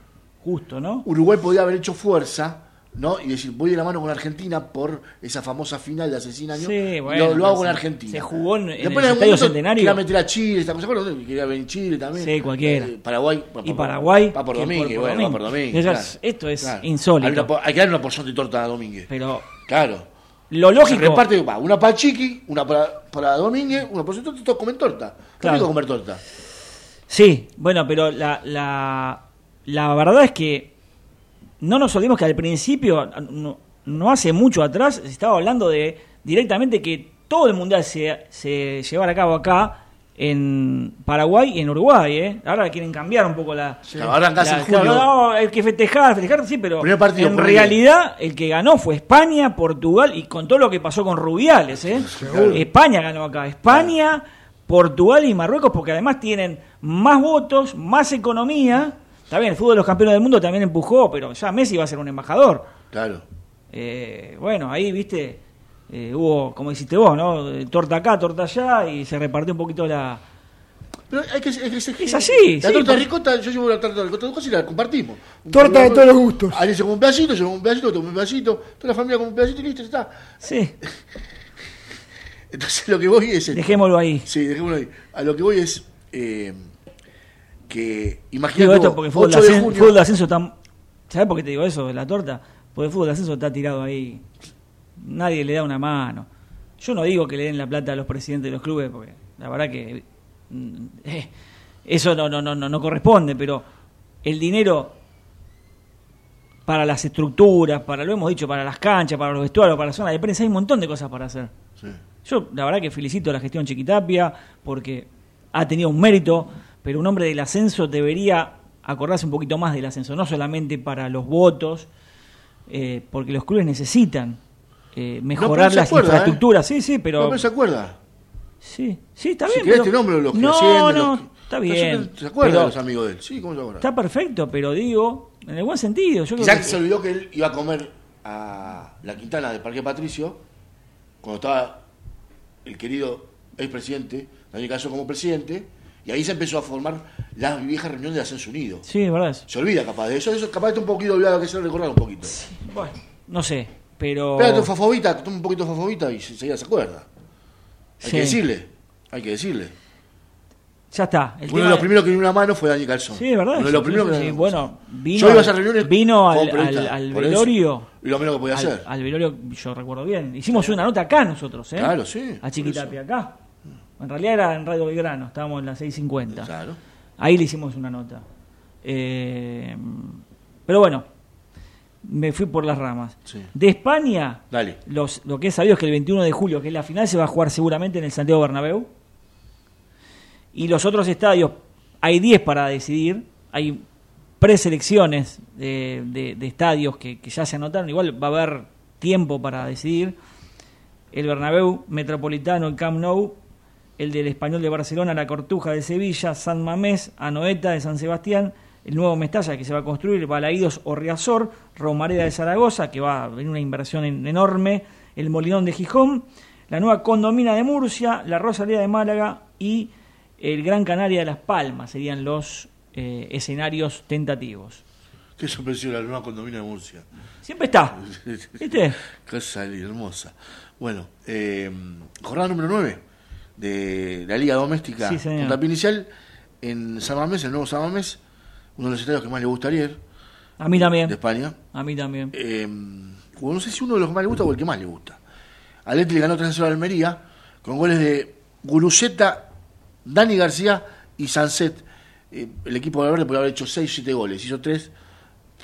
Justo, ¿no? Uruguay podía haber hecho fuerza, ¿no? Y decir, voy de la mano con Argentina por esa famosa final de hace 100 años. Sí, bueno, lo, lo hago con Argentina. se jugó en- en Después, el algún Estadio Centenario. Quería meter a Chile, esta cosa. Quería venir Chile también. Sí, cualquiera. Eh, Paraguay. pa- Y pa- Paraguay, Va por Domínguez, por- por bueno, va por Domínguez. Claro. esto es Claro. insólito. Hay, una po- hay que darle una porción de torta a Domínguez. Pero Claro. lo lógico. Se reparte, va, una para Chiqui, una para, para Domínguez, una porción de torta, todos comen torta. Claro. comer torta. Sí, bueno, pero la, la, la verdad es que no nos olvidemos que al principio, no, no hace mucho atrás, se estaba hablando de directamente que todo el mundial se, se llevara a cabo acá en Paraguay y en Uruguay, ¿eh? Ahora quieren cambiar un poco la... Ahora la- en julio. claro, no, hay que festejar, festejar, sí, pero partido, en realidad el que ganó fue España, Portugal y con todo lo que pasó con Rubiales, ¿eh? España ganó acá, España, Portugal y Marruecos porque además tienen más votos, más economía Está bien, el fútbol de los campeones del mundo también empujó, pero ya Messi va a ser un embajador. Claro. Eh, bueno, ahí, viste, eh, hubo, como dijiste vos, ¿no? Eh, Torta acá, torta allá, y se repartió un poquito la... Pero hay que, hay que ser- Es así, La sí, torta por- ricota, yo llevo la torta de ricota de cosas y la compartimos. Torta de todos los gustos. Alguien se come un pedacito, yo como un pedacito, tú un pedacito, toda la familia come un pedacito y listo, ya está. Sí. Entonces lo que voy es... esto. Dejémoslo ahí. Sí, dejémoslo ahí. A lo que voy es eh, que Digo imagínate esto porque el fútbol, de 8 de ascenso, junio, fútbol de ascenso está... ¿Sabés por qué te digo eso, de la torta? Porque el fútbol de ascenso está tirado ahí. Nadie le da una mano. Yo no digo que le den la plata a los presidentes de los clubes, porque la verdad que mm, eh, eso no, no, no, no, no corresponde, pero el dinero para las estructuras, para lo hemos dicho, para las canchas, para los vestuarios, para la zona de prensa, hay un montón de cosas para hacer. Sí. Yo la verdad que felicito a la gestión Chiquitapia porque ha tenido un mérito, pero un hombre del ascenso debería acordarse un poquito más del ascenso, no solamente para los votos, eh, porque los clubes necesitan eh, mejorar se las acuerda, infraestructuras, sí, sí, pero... No, pero se acuerda. Sí, sí, está Si bien. pero- te nombro los que no, ascienden, no, los que- está No bien. ¿Se acuerda pero de los amigos de él? Sí, ¿cómo se acuerda? Está perfecto, pero digo, en el buen sentido. Yo creo Quizás que- se olvidó que él iba a comer a la Quintana del Parque Patricio cuando estaba el querido expresidente Daniel Caso como presidente y ahí se empezó a formar la vieja reunión de Ascenso Unido. Sí, es verdad. Se olvida capaz de eso, eso capaz está un poquito olvidado, que se lo recordar un poquito. Bueno, no sé, pero... Espérate, fofobita, toma un poquito de fofobita y enseguida se acuerda. Hay Sí. que decirle, hay que decirle. Ya está. El Uno de los primeros que dio una mano fue Daniel Calzón. Sí, es verdad. Uno de sí, los primeros sí, que sí. Bueno, vino, Yo iba a esas reuniones vino al, al- al velorio. Y lo menos que podía al, hacer. Al velorio, yo recuerdo bien. Hicimos una nota acá nosotros, ¿eh? Claro, sí, A Chiquitapia, acá. En realidad era en Radio Belgrano, estábamos en la 650. Claro. Ahí le hicimos una nota. Eh, pero bueno, me fui por las ramas. Sí. De España, Dale. los, lo que he sabido es que el 21 de julio, que es la final, se va a jugar seguramente en el Santiago Bernabéu. Y los otros estadios, hay 10 para decidir. Hay preselecciones de, de, de estadios que, que ya se anotaron. Igual va a haber tiempo para decidir. El Bernabéu Metropolitano, el Camp Nou, el del Español de Barcelona, la Cortuja de Sevilla, San Mamés, Anoeta de San Sebastián, el nuevo Mestalla que se va a construir, Balaídos o Riazor, Romareda de Zaragoza, que va a venir una inversión en- enorme, el Molinón de Gijón, la nueva Condomina de Murcia, la Rosalía de Málaga y el Gran Canaria de Las Palmas serían los eh, escenarios tentativos. Qué sorpresión la nueva condominio de Murcia. Siempre está. ¿Viste? Cosa hermosa. Bueno, eh, jornada número 9 de la Liga Doméstica. Sí. Puntapié inicial en San Mamés, el nuevo San Mamés, uno de los estadios que más le gusta a Ariel, A mí también. de España. A mí también. Eh, bueno, no sé si uno de los que más le gusta o el que más le gusta. Atleti le ganó 3-0 a Almería con goles de Guruceta, Dani García y Sanset. Eh, el equipo de Valverde podría haber hecho 6-7 goles, hizo 3,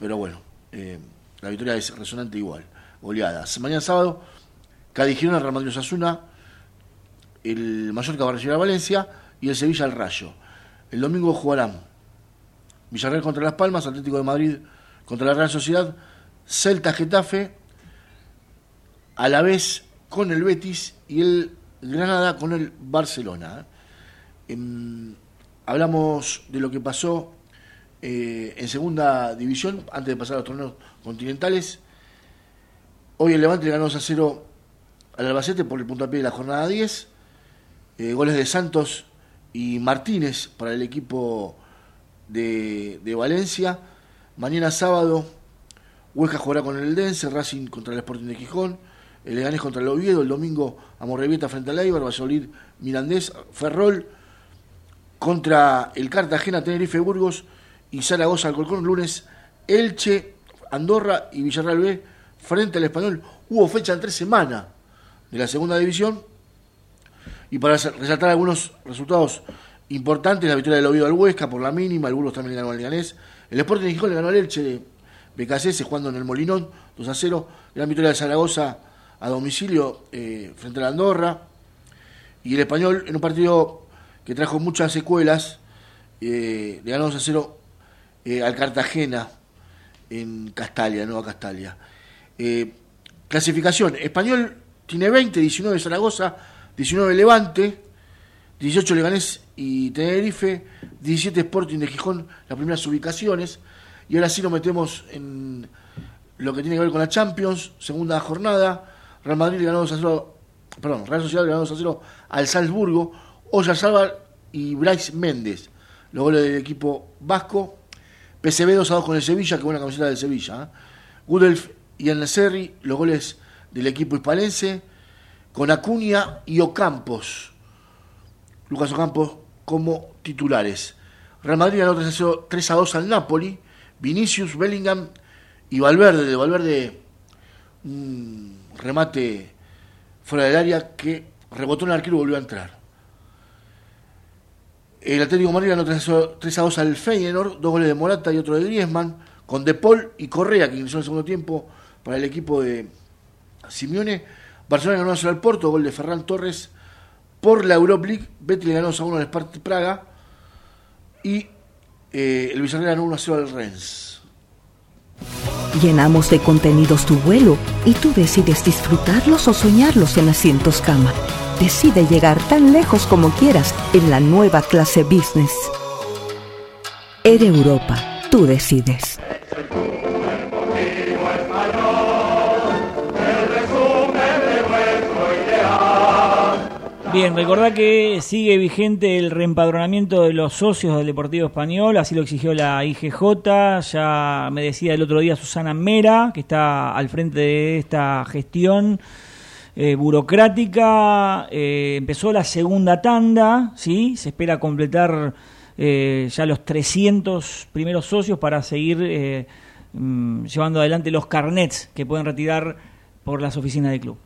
pero bueno, eh, la victoria es resonante igual, goleada. Mañana sábado, Cádiz Girona, Real Madrid Osasuna, el Mallorca va a recibir a Valencia y el Sevilla al Rayo. El domingo jugarán Villarreal contra Las Palmas, Atlético de Madrid contra la Real Sociedad, Celta Getafe, a la vez con el Betis y el Granada con el Barcelona. Em, hablamos de lo que pasó eh, en segunda división antes de pasar a los torneos continentales. Hoy el Levante le ganó 2 a 0 al Albacete por el puntapié de la jornada 10. Eh, goles de Santos y Martínez para el equipo de, de Valencia. Mañana sábado, Huesca jugará con el Dense, Racing contra el Sporting de Gijón, el Leganés contra el Oviedo, el domingo Amorrevieta frente al Eibar, Valladolid, Mirandés, Ferrol contra el Cartagena, Tenerife, Burgos y Zaragoza, Alcolcón, lunes Elche, Andorra y Villarreal B frente al Español. Hubo fecha en tres semanas de la segunda división y para resaltar algunos resultados importantes, la victoria del Oviedo al Huesca por la mínima, el Burgos también le ganó al Leganés, el Sporting de Gijón le ganó al Elche de BKC jugando en el Molinón, 2 a 0, gran victoria de Zaragoza a domicilio eh, frente a la Andorra. Y el Español en un partido que trajo muchas secuelas, eh, le ganó 2 a 0 eh, al Cartagena en Castalia, Nueva Castalia. Clasificación, Español tiene 20, 19 Zaragoza, 19 Levante, 18 Leganés y Tenerife, 17 Sporting de Gijón, las primeras ubicaciones. Y ahora sí nos metemos en lo que tiene que ver con la Champions, segunda jornada. Real Madrid ganó 2 a 0, perdón, Real Sociedad le ganó 2 a 0 al Salzburgo. Oya Salva y Bryce Méndez, los goles del equipo vasco. PSV 2 a 2 con el Sevilla, que buena camiseta del Sevilla. ¿eh? Gudelf y el Neserri, los goles del equipo hispalense. Con Acuña y Ocampos. Lucas Ocampos como titulares. Real Madrid ganó 3 a 2 al Napoli. Vinicius, Bellingham y Valverde. De Valverde, un remate fuera del área que rebotó en el arquero y volvió a entrar. El Atlético de Madrid ganó 3 a 2 al Feyenoord, dos goles de Morata y otro de Griezmann, con De Paul y Correa, que inició el segundo tiempo para el equipo de Simeone. Barcelona ganó 1 al Porto, gol de Ferran Torres por la Europa League. Betis le ganó 2 a 1 al Spartak Praga. Y eh, el Villarreal ganó 1 a 0 al Rennes. Llenamos de contenidos tu vuelo y tú decides disfrutarlos o soñarlos en asientos cama. Decide llegar tan lejos como quieras en la nueva clase business. Air Europa, tú decides. Bien, recordá que sigue vigente el reempadronamiento de los socios del Deportivo Español, así lo exigió la IGJ, ya me decía el otro día Susana Mera, que está al frente de esta gestión eh, burocrática, eh, empezó la segunda tanda, ¿sí? se espera completar eh, ya los 300 primeros socios para seguir mm, llevando adelante los carnets que pueden retirar por las oficinas del club.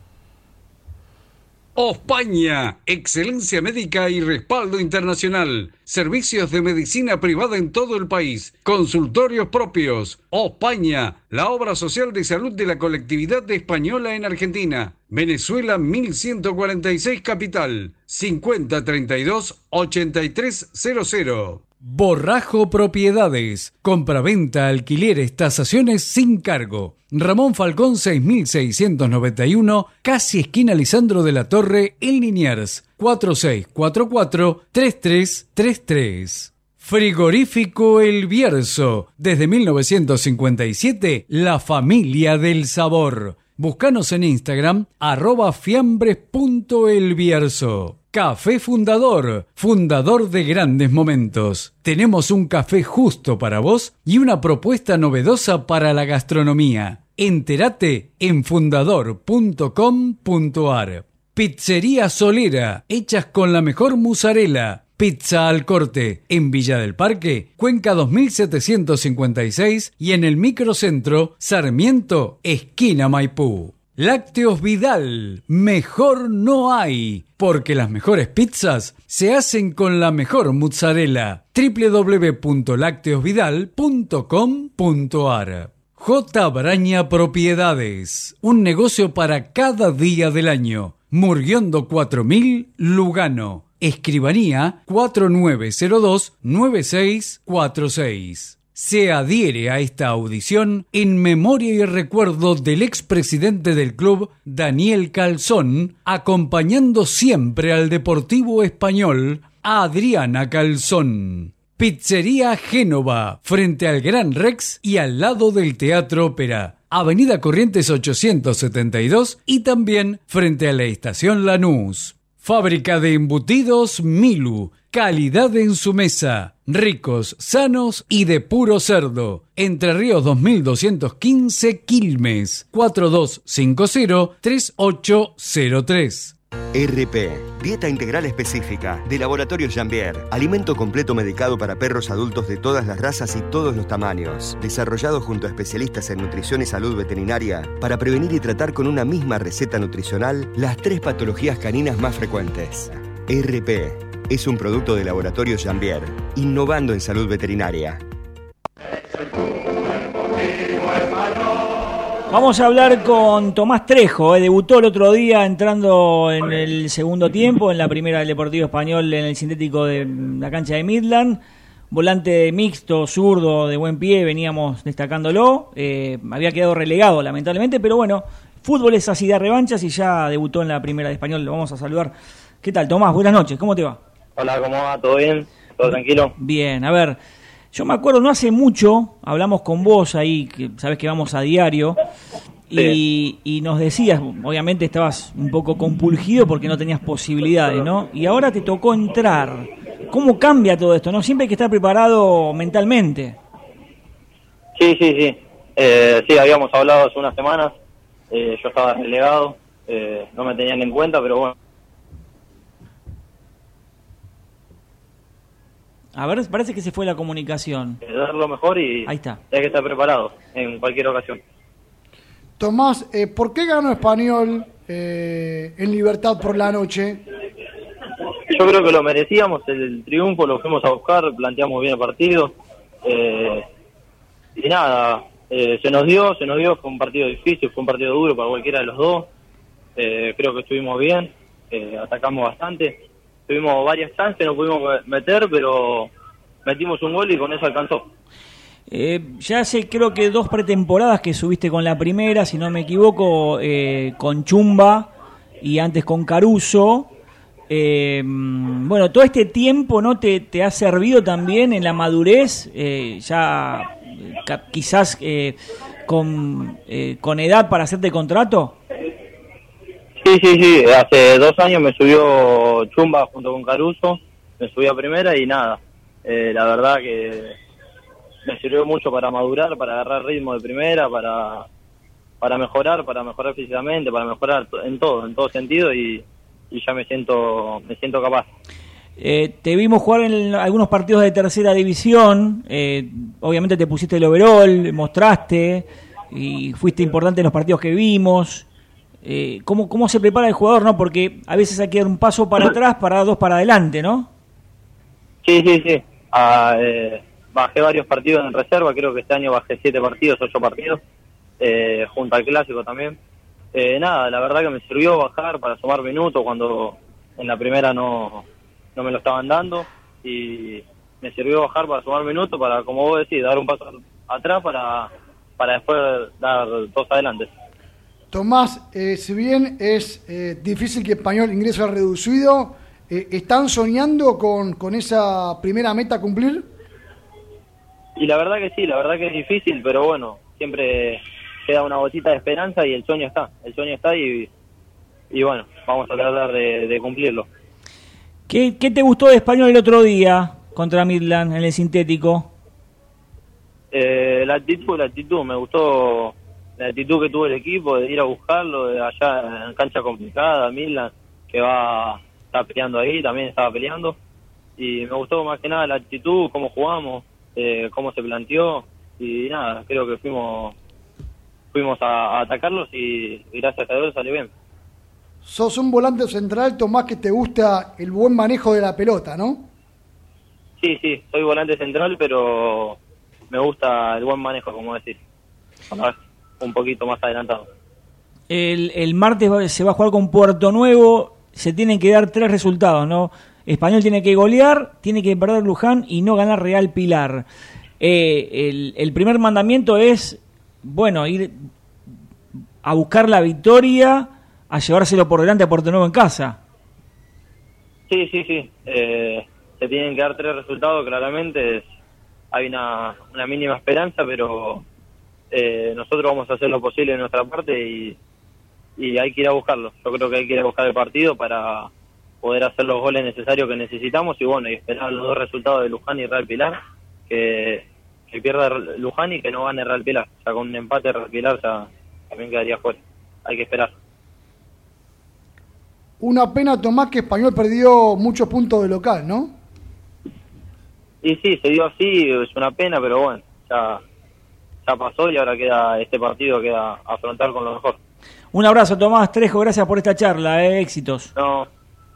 España, excelencia médica y respaldo internacional. Servicios de medicina privada en todo el país. Consultorios propios. España, la obra social de salud de la colectividad española en Argentina. Venezuela 1146 Capital. 5032 8300. Borrajo Propiedades. Compraventa, alquileres, tasaciones sin cargo. Ramón Falcón 6691, casi esquina Lisandro de la Torre, en Liniers. 4644-3333. Frigorífico El Bierzo. Desde 1957, la familia del sabor. Búscanos en Instagram, arroba fiambres.elbierzo. Café Fundador, fundador de grandes momentos. Tenemos un café justo para vos y una propuesta novedosa para la gastronomía. Entérate en fundador.com.ar. Pizzería Solera, hechas con la mejor mozzarella. Pizza al corte, en Villa del Parque, Cuenca 2756 y en el microcentro Sarmiento, esquina Maipú. Lácteos Vidal, mejor no hay, porque las mejores pizzas se hacen con la mejor mozzarella. www.lácteosvidal.com.ar J. Braña Propiedades, un negocio para cada día del año. Murguiondo 4000, Lugano. Escribanía 4902-9646 se adhiere a esta audición en memoria y recuerdo del expresidente del club, Daniel Calzón, acompañando siempre al Deportivo Español, Adriana Calzón. Pizzería Génova, frente al Gran Rex y al lado del Teatro Ópera. Avenida Corrientes 872 y también frente a la Estación Lanús. Fábrica de embutidos Milu. Calidad en su mesa. Ricos, sanos y de puro cerdo. Entre Ríos 2215 Quilmes. 4250-3803. RP, Dieta Integral Específica, de Laboratorio Jambier. Alimento completo medicado para perros adultos de todas las razas y todos los tamaños. Desarrollado junto a especialistas en nutrición y salud veterinaria para prevenir y tratar con una misma receta nutricional las tres patologías caninas más frecuentes. RP es un producto de Laboratorio Jambier, innovando en salud veterinaria. Vamos a hablar con Tomás Trejo, eh, debutó el otro día entrando en el segundo tiempo, en la primera del Deportivo Español en el sintético de la cancha de Midland. Volante mixto, zurdo, de buen pie, veníamos destacándolo. Eh, había quedado relegado, lamentablemente, pero bueno, fútbol es así de revanchas y ya debutó en la primera de Español. Lo vamos a saludar. ¿Qué tal, Tomás? Buenas noches, ¿cómo te va? Hola, ¿cómo va? ¿Todo bien? ¿Todo tranquilo? Bien, a ver, yo me acuerdo, no hace mucho, hablamos con vos ahí, que sabes que vamos a diario, y, y nos decías, obviamente estabas un poco compulgido porque no tenías posibilidades, ¿no? Y ahora te tocó entrar. ¿Cómo cambia todo esto, no? Siempre hay que estar preparado mentalmente. Sí, sí, sí. Eh, sí, habíamos hablado hace unas semanas. Eh, yo estaba relegado, eh, no me tenían en cuenta, pero bueno. A ver, parece que se fue la comunicación. eh, dar lo mejor y Ahí está. hay que estar preparado en cualquier ocasión. Tomás, eh, ¿por qué ganó Español eh, en Libertad por la noche? Yo creo que lo merecíamos, el triunfo lo fuimos a buscar, planteamos bien el partido. eh, y nada, eh, se nos dio, se nos dio, fue un partido difícil, fue un partido duro para cualquiera de los dos. Eh, creo que estuvimos bien, eh, atacamos bastante. Tuvimos varias chances, no pudimos meter, pero metimos un gol y con eso alcanzó. Eh, ya hace creo que dos pretemporadas que subiste con la primera, si no me equivoco, eh, con Chumba y antes con Caruso. Eh, bueno, todo este tiempo no te, te ha servido también en la madurez, eh, ya eh, quizás con, con edad para hacerte contrato. Sí, sí, sí. Hace dos años me subió Chumba junto con Caruso, me subí a primera y nada. Eh, la verdad que me sirvió mucho para madurar, para agarrar ritmo de primera, para para mejorar, para mejorar físicamente, para mejorar en todo, en todo sentido y, y ya me siento me siento capaz. Eh, te vimos jugar en algunos partidos de tercera división, eh, obviamente te pusiste el overall, mostraste y fuiste importante en los partidos que vimos. Eh, ¿cómo, ¿Cómo se prepara el jugador? no Porque a veces hay que dar un paso para atrás para dar dos para adelante, ¿no? Sí, sí, sí. Ah, eh, bajé varios partidos en reserva, creo que este año bajé siete partidos, ocho partidos, eh, junto al clásico también. Eh, nada, la verdad que me sirvió bajar para sumar minutos cuando en la primera no, no me lo estaban dando y me sirvió bajar para sumar minutos para, como vos decís, dar un paso atrás para, para después dar dos adelante. Tomás, eh, si bien es eh, difícil que Español ingrese al reducido, eh, ¿están soñando con, con esa primera meta a cumplir? Y la verdad que sí, la verdad que es difícil, pero bueno, siempre queda una gotita de esperanza y el sueño está, el sueño está y, y bueno, vamos a tratar de, de cumplirlo. ¿Qué, ¿Qué te gustó de español el otro día contra Midland en el sintético? Eh, la actitud, la actitud, me gustó la actitud que tuvo el equipo de ir a buscarlo, de allá en cancha complicada, Milan, que va, está peleando ahí, también estaba peleando. Y me gustó más que nada la actitud, cómo jugamos, eh, cómo se planteó. Y nada, creo que fuimos fuimos a, a atacarlos y, y gracias a Dios salió bien. Sos un volante central, Tomás, que te gusta el buen manejo de la pelota, ¿no? Sí, sí, soy volante central, pero me gusta el buen manejo, como decir. Un poquito más adelantado. El, el martes va- se va a jugar con Puerto Nuevo, se tienen que dar tres resultados, ¿no? Español tiene que golear, tiene que perder Luján y no ganar Real Pilar. Eh, el, el primer mandamiento es, bueno, ir a buscar la victoria, a llevárselo por delante a Puerto Nuevo en casa. Sí, sí, sí. Eh, se tienen que dar tres resultados, claramente. Hay una, una mínima esperanza, pero eh, nosotros vamos a hacer lo posible de nuestra parte y, y hay que ir a buscarlo. Yo creo que hay que ir a buscar el partido para poder hacer los goles necesarios que necesitamos y bueno, y esperar los dos resultados de Luján y Real Pilar, que, que pierda Luján y que no gane Real Pilar. Ya con un empate Real Pilar ya también quedaría fuera. Hay que esperar. Una pena, Tomás, que Español perdió muchos puntos de local, ¿no? Y sí, se dio así, es una pena, pero bueno, ya, ya pasó y ahora queda este partido, queda afrontar con lo mejor. Un abrazo, Tomás Trejo, gracias por esta charla, eh, éxitos. No,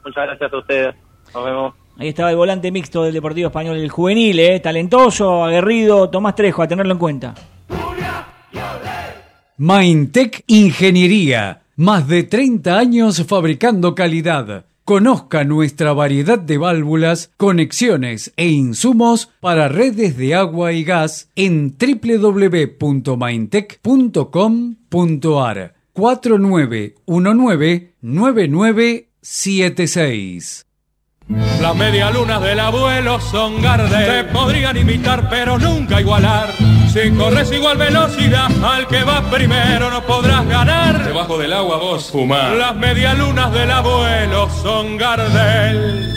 muchas gracias a ustedes, nos vemos. Ahí estaba el volante mixto del Deportivo Español, el juvenil, eh, talentoso, aguerrido, Tomás Trejo, a tenerlo en cuenta. Maintech Ingeniería. Más de 30 años fabricando calidad. Conozca nuestra variedad de válvulas, conexiones e insumos para redes de agua y gas en www.maintech.com.ar 4919-9976. Las medialunas del abuelo son Gardel. Te podrían imitar, pero nunca igualar. Si corres igual velocidad al que va primero, no podrás ganar. Debajo del agua vos fumar. Las medialunas del abuelo son Gardel.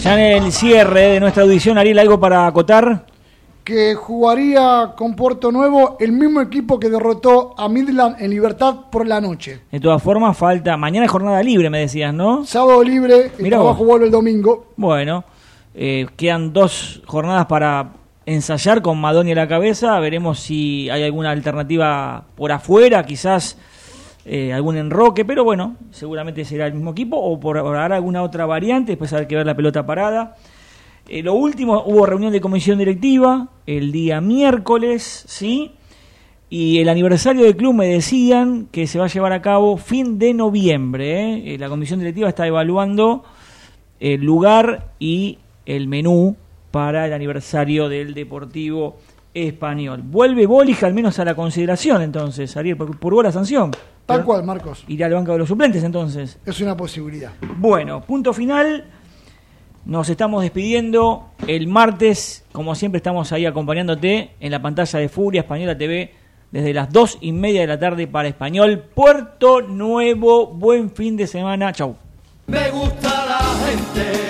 Ya en el cierre de nuestra audición, Ariel, ¿algo para acotar? Que jugaría con Puerto Nuevo el mismo equipo que derrotó a Midland en Libertad por la noche. De todas formas, falta. Mañana es jornada libre, me decías, ¿no? Sábado libre, el trabajo vuelve el domingo. Bueno, eh, quedan dos jornadas para ensayar con Madoni a la cabeza. Veremos si hay alguna alternativa por afuera, quizás eh, algún enroque, pero bueno, seguramente será el mismo equipo o por ahora alguna otra variante. Después hay que ver la pelota parada. Eh, lo último, hubo reunión de comisión directiva el día miércoles, ¿sí? Y el aniversario del club me decían que se va a llevar a cabo fin de noviembre. La comisión directiva está evaluando el lugar y el menú para el aniversario del Deportivo Español. Vuelve Bolija al menos a la consideración entonces, Ariel, por, por la sanción. Tal cual, Marcos. Irá al banco de los suplentes entonces. Es una posibilidad. Bueno, punto final. Nos estamos despidiendo. El martes, como siempre, estamos ahí acompañándote en la pantalla de Furia Española TV desde las dos y media de la tarde para Español. Puerto Nuevo. Buen fin de semana. Chau. Me gusta la gente